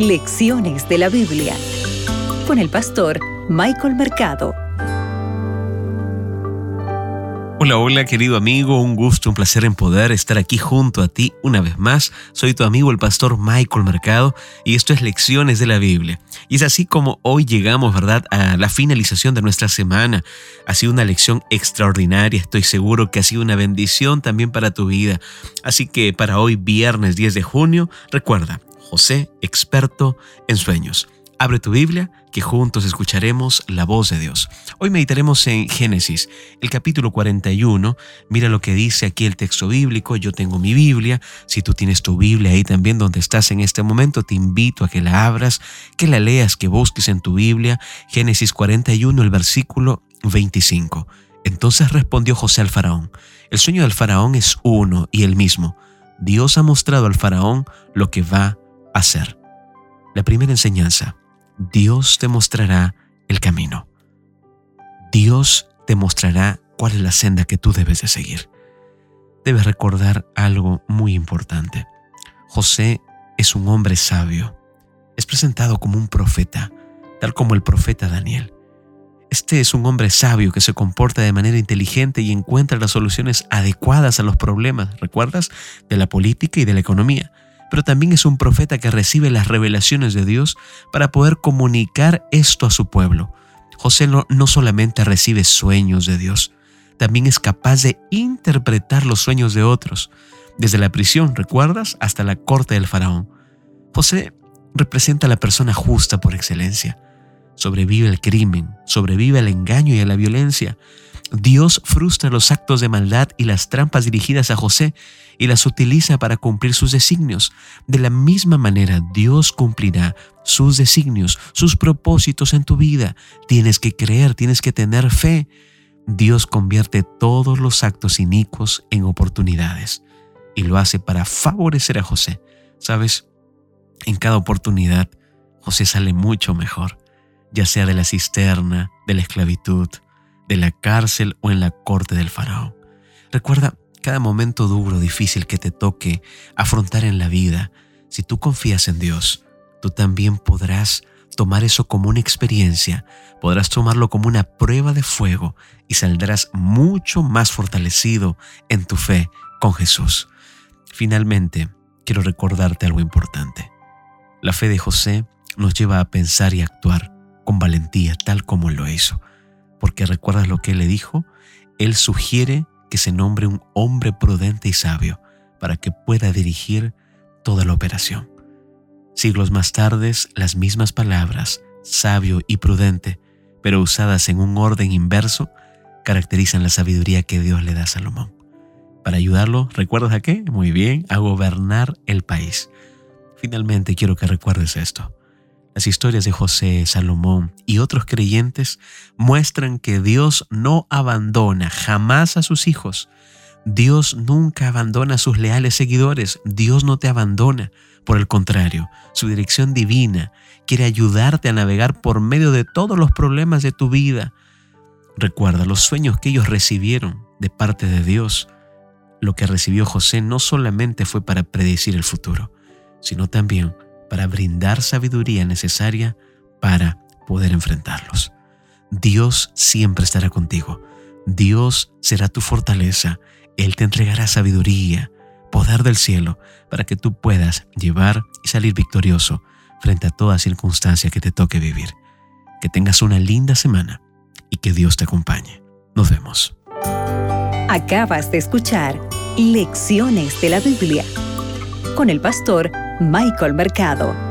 Lecciones de la Biblia con el pastor Michael Mercado. Hola, hola querido amigo, un gusto, un placer en poder estar aquí junto a ti una vez más. Soy tu amigo el pastor Michael Mercado y esto es Lecciones de la Biblia. Y es así como hoy llegamos, ¿verdad?, a la finalización de nuestra semana. Ha sido una lección extraordinaria, estoy seguro que ha sido una bendición también para tu vida. Así que para hoy, viernes 10 de junio, recuerda, José, experto en sueños. Abre tu Biblia, que juntos escucharemos la voz de Dios. Hoy meditaremos en Génesis, el capítulo 41. Mira lo que dice aquí el texto bíblico. Yo tengo mi Biblia. Si tú tienes tu Biblia ahí también donde estás en este momento, te invito a que la abras, que la leas, que busques en tu Biblia. Génesis 41, el versículo 25. Entonces respondió José al faraón. El sueño del faraón es uno y el mismo. Dios ha mostrado al faraón lo que va hacer. La primera enseñanza Dios te mostrará el camino. Dios te mostrará cuál es la senda que tú debes de seguir. Debes recordar algo muy importante. José es un hombre sabio. Es presentado como un profeta, tal como el profeta Daniel. Este es un hombre sabio que se comporta de manera inteligente y encuentra las soluciones adecuadas a los problemas, ¿recuerdas? De la política y de la economía pero también es un profeta que recibe las revelaciones de Dios para poder comunicar esto a su pueblo. José no, solamente recibe sueños de Dios, también es capaz de interpretar los sueños de otros, desde la prisión, ¿recuerdas?, hasta la corte del faraón. José representa a la persona justa por excelencia. Sobrevive el crimen, sobrevive el engaño y a la violencia, Dios frustra los actos de maldad y las trampas dirigidas a José y las utiliza para cumplir sus designios. De la misma manera, Dios cumplirá sus designios, sus propósitos en tu vida. Tienes que creer, tienes que tener fe. Dios convierte todos los actos inicuos en oportunidades y lo hace para favorecer a José. ¿Sabes? En cada oportunidad, José sale mucho mejor, ya sea de la cisterna, de la esclavitud, de la cárcel o en la corte del faraón. Recuerda cada momento duro, difícil que te toque afrontar en la vida. Si tú confías en Dios, tú también podrás tomar eso como una experiencia, podrás tomarlo como una prueba de fuego y saldrás mucho más fortalecido en tu fe con Jesús. Finalmente, quiero recordarte algo importante. La fe de José nos lleva a pensar y actuar con valentía tal como lo hizo porque recuerdas lo que él le dijo, él sugiere que se nombre un hombre prudente y sabio para que pueda dirigir toda la operación. Siglos más tarde, las mismas palabras, sabio y prudente, pero usadas en un orden inverso, caracterizan la sabiduría que Dios le da a Salomón. Para ayudarlo, ¿recuerdas a qué? Muy bien, a gobernar el país. Finalmente quiero que recuerdes esto. Las historias de José, Salomón y otros creyentes muestran que Dios no abandona jamás a sus hijos. Dios nunca abandona a sus leales seguidores. Dios no te abandona. Por el contrario, su dirección divina quiere ayudarte a navegar por medio de todos los problemas de tu vida. Recuerda los sueños que ellos recibieron de parte de Dios. Lo que recibió José no solamente fue para predecir el futuro, sino también para brindar sabiduría necesaria para poder enfrentarlos. Dios siempre estará contigo. Dios será tu fortaleza. Él te entregará sabiduría, poder del cielo, para que tú puedas llevar y salir victorioso frente a toda circunstancia que te toque vivir. Que tengas una linda semana y que Dios te acompañe. Nos vemos. Acabas de escuchar Lecciones de la Biblia con el pastor Michael Mercado.